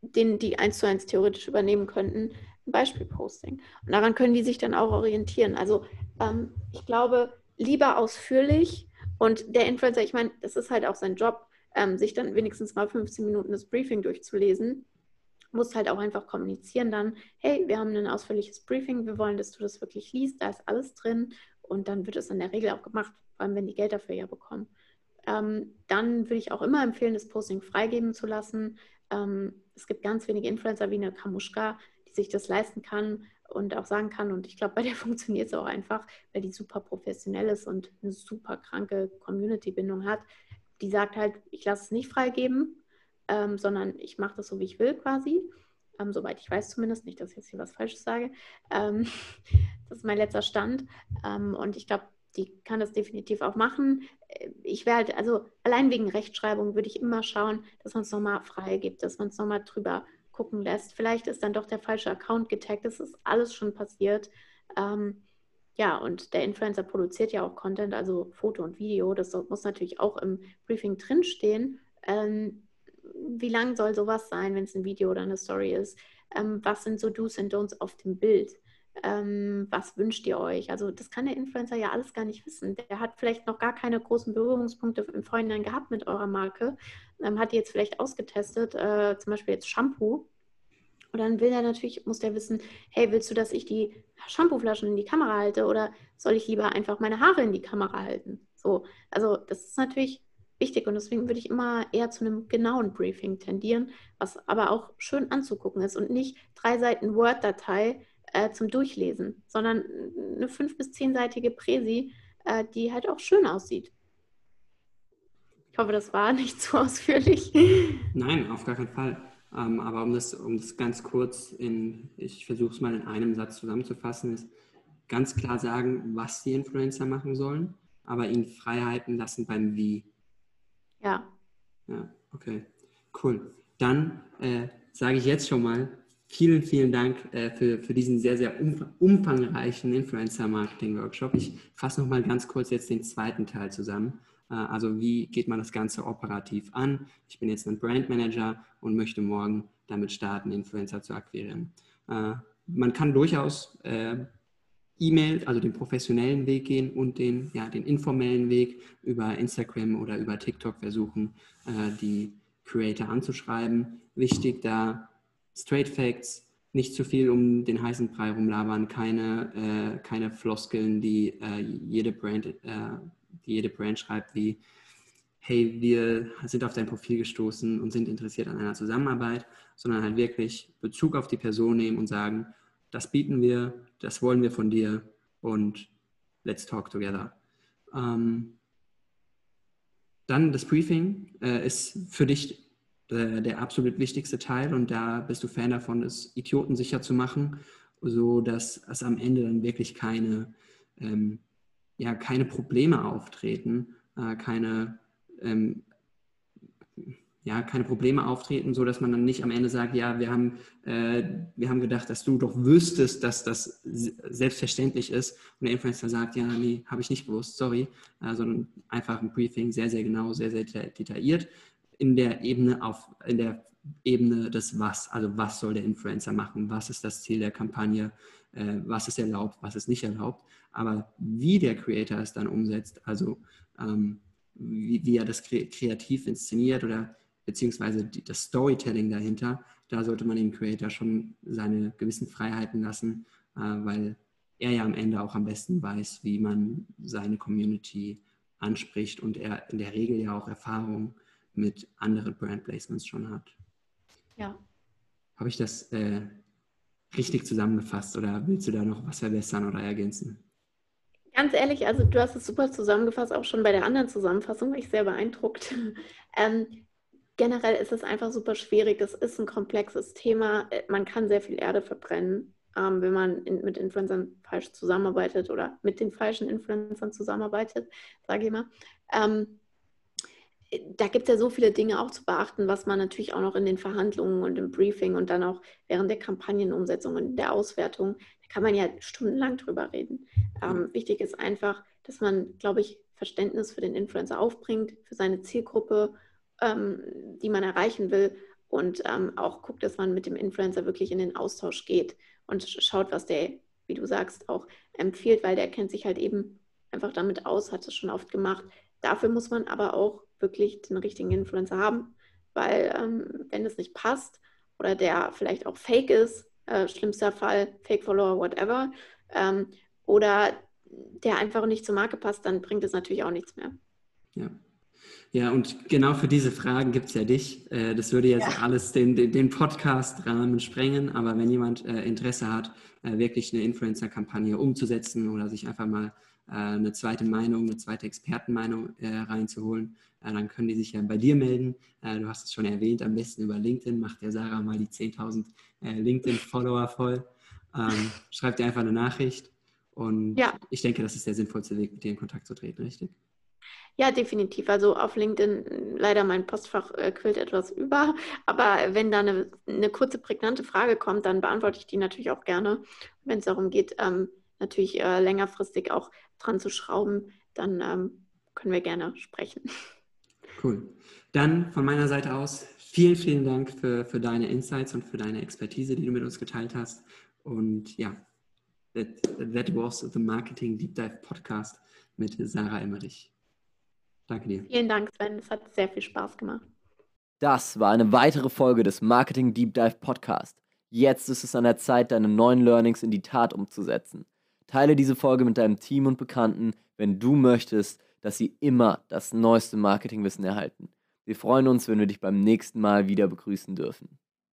den die eins zu eins theoretisch übernehmen könnten, ein Beispielposting. Und daran können die sich dann auch orientieren. Also ähm, ich glaube, lieber ausführlich und der Influencer, ich meine, das ist halt auch sein Job, ähm, sich dann wenigstens mal 15 Minuten das Briefing durchzulesen, muss halt auch einfach kommunizieren dann, hey, wir haben ein ausführliches Briefing, wir wollen, dass du das wirklich liest, da ist alles drin und dann wird es in der Regel auch gemacht, vor allem wenn die Geld dafür ja bekommen. Ähm, dann würde ich auch immer empfehlen, das Posting freigeben zu lassen. Ähm, es gibt ganz wenige Influencer wie eine Kamuschka, die sich das leisten kann und auch sagen kann. Und ich glaube, bei der funktioniert es auch einfach, weil die super professionell ist und eine super kranke Community-Bindung hat. Die sagt halt, ich lasse es nicht freigeben, ähm, sondern ich mache das so, wie ich will quasi. Ähm, soweit ich weiß zumindest, nicht, dass ich jetzt hier was Falsches sage. Ähm, das ist mein letzter Stand. Ähm, und ich glaube, die kann das definitiv auch machen. Ich werde, also allein wegen Rechtschreibung würde ich immer schauen, dass man es nochmal frei gibt, dass man es nochmal drüber gucken lässt. Vielleicht ist dann doch der falsche Account getaggt. Das ist alles schon passiert. Ähm, ja, und der Influencer produziert ja auch Content, also Foto und Video. Das muss natürlich auch im Briefing drinstehen. Ähm, wie lang soll sowas sein, wenn es ein Video oder eine Story ist? Ähm, was sind so Do's und Don'ts auf dem Bild? Ähm, was wünscht ihr euch? Also das kann der Influencer ja alles gar nicht wissen. Der hat vielleicht noch gar keine großen Berührungspunkte im Vorhinein gehabt mit eurer Marke, ähm, hat die jetzt vielleicht ausgetestet, äh, zum Beispiel jetzt Shampoo. Und dann will er natürlich, muss der wissen, hey, willst du, dass ich die Shampooflaschen in die Kamera halte oder soll ich lieber einfach meine Haare in die Kamera halten? So, also das ist natürlich wichtig und deswegen würde ich immer eher zu einem genauen Briefing tendieren, was aber auch schön anzugucken ist und nicht drei Seiten Word-Datei, äh, zum Durchlesen, sondern eine fünf- bis zehnseitige Präsi, äh, die halt auch schön aussieht. Ich hoffe, das war nicht zu ausführlich. Nein, auf gar keinen Fall. Ähm, aber um das, um das ganz kurz in, ich versuche es mal in einem Satz zusammenzufassen, ist ganz klar sagen, was die Influencer machen sollen, aber ihnen Freiheiten lassen beim Wie. Ja. Ja, okay. Cool. Dann äh, sage ich jetzt schon mal Vielen, vielen Dank äh, für, für diesen sehr, sehr umfangreichen Influencer-Marketing-Workshop. Ich fasse nochmal ganz kurz jetzt den zweiten Teil zusammen. Äh, also wie geht man das Ganze operativ an? Ich bin jetzt ein Brandmanager und möchte morgen damit starten, Influencer zu akquirieren. Äh, man kann durchaus äh, E-Mail, also den professionellen Weg gehen und den, ja, den informellen Weg über Instagram oder über TikTok versuchen, äh, die Creator anzuschreiben. Wichtig da Straight Facts, nicht zu viel um den heißen Brei rumlabern, keine, äh, keine Floskeln, die, äh, jede Brand, äh, die jede Brand schreibt, wie hey, wir sind auf dein Profil gestoßen und sind interessiert an einer Zusammenarbeit, sondern halt wirklich Bezug auf die Person nehmen und sagen, das bieten wir, das wollen wir von dir und let's talk together. Ähm, dann das Briefing äh, ist für dich der, der absolut wichtigste Teil. Und da bist du Fan davon, es idiotensicher zu machen, so dass es am Ende dann wirklich keine, ähm, ja, keine Probleme auftreten, äh, keine, ähm, ja, keine Probleme auftreten, so dass man dann nicht am Ende sagt, ja, wir haben, äh, wir haben gedacht, dass du doch wüsstest, dass das selbstverständlich ist. Und der Influencer sagt, ja, nee, habe ich nicht gewusst, sorry, äh, sondern einfach ein Briefing, sehr, sehr genau, sehr, sehr detailliert in der Ebene auf, in der Ebene des Was, also was soll der Influencer machen, was ist das Ziel der Kampagne, äh, was ist erlaubt, was ist nicht erlaubt. Aber wie der Creator es dann umsetzt, also ähm, wie, wie, er das kreativ inszeniert oder beziehungsweise die, das Storytelling dahinter, da sollte man dem Creator schon seine gewissen Freiheiten lassen, äh, weil er ja am Ende auch am besten weiß, wie man seine Community anspricht und er in der Regel ja auch Erfahrung mit anderen Brand Placements schon hat. Ja. Habe ich das äh, richtig zusammengefasst oder willst du da noch was verbessern oder ergänzen? Ganz ehrlich, also du hast es super zusammengefasst, auch schon bei der anderen Zusammenfassung, war ich sehr beeindruckt. Ähm, generell ist es einfach super schwierig. Es ist ein komplexes Thema. Man kann sehr viel Erde verbrennen, ähm, wenn man in, mit Influencern falsch zusammenarbeitet oder mit den falschen Influencern zusammenarbeitet, sage ich mal. Ähm, da gibt es ja so viele Dinge auch zu beachten, was man natürlich auch noch in den Verhandlungen und im Briefing und dann auch während der Kampagnenumsetzung und der Auswertung, da kann man ja stundenlang drüber reden. Ähm, wichtig ist einfach, dass man, glaube ich, Verständnis für den Influencer aufbringt, für seine Zielgruppe, ähm, die man erreichen will und ähm, auch guckt, dass man mit dem Influencer wirklich in den Austausch geht und schaut, was der, wie du sagst, auch empfiehlt, weil der kennt sich halt eben einfach damit aus, hat es schon oft gemacht. Dafür muss man aber auch wirklich den richtigen Influencer haben, weil ähm, wenn es nicht passt oder der vielleicht auch fake ist, äh, schlimmster Fall, Fake Follower, whatever, ähm, oder der einfach nicht zur Marke passt, dann bringt es natürlich auch nichts mehr. Ja. Ja, und genau für diese Fragen gibt es ja dich. Äh, das würde jetzt ja. alles den, den, den Podcast-Rahmen sprengen, aber wenn jemand äh, Interesse hat, äh, wirklich eine Influencer-Kampagne umzusetzen oder sich einfach mal eine zweite Meinung, eine zweite Expertenmeinung reinzuholen, dann können die sich ja bei dir melden. Du hast es schon erwähnt, am besten über LinkedIn. Macht der Sarah mal die 10.000 LinkedIn-Follower voll. Ähm, schreibt dir einfach eine Nachricht. Und ja. ich denke, das ist der sinnvollste Weg, mit dir in Kontakt zu treten, richtig? Ja, definitiv. Also auf LinkedIn leider mein Postfach äh, quillt etwas über. Aber wenn da eine, eine, kurze, prägnante Frage kommt, dann beantworte ich die natürlich auch gerne. Wenn es darum geht, ähm, natürlich äh, längerfristig auch dran zu schrauben, dann ähm, können wir gerne sprechen. Cool. Dann von meiner Seite aus vielen, vielen Dank für, für deine Insights und für deine Expertise, die du mit uns geteilt hast. Und ja, that, that was the Marketing Deep Dive Podcast mit Sarah Emmerich. Danke dir. Vielen Dank, Sven. Es hat sehr viel Spaß gemacht. Das war eine weitere Folge des Marketing Deep Dive Podcast. Jetzt ist es an der Zeit, deine neuen Learnings in die Tat umzusetzen. Teile diese Folge mit deinem Team und Bekannten, wenn du möchtest, dass sie immer das neueste Marketingwissen erhalten. Wir freuen uns, wenn wir dich beim nächsten Mal wieder begrüßen dürfen.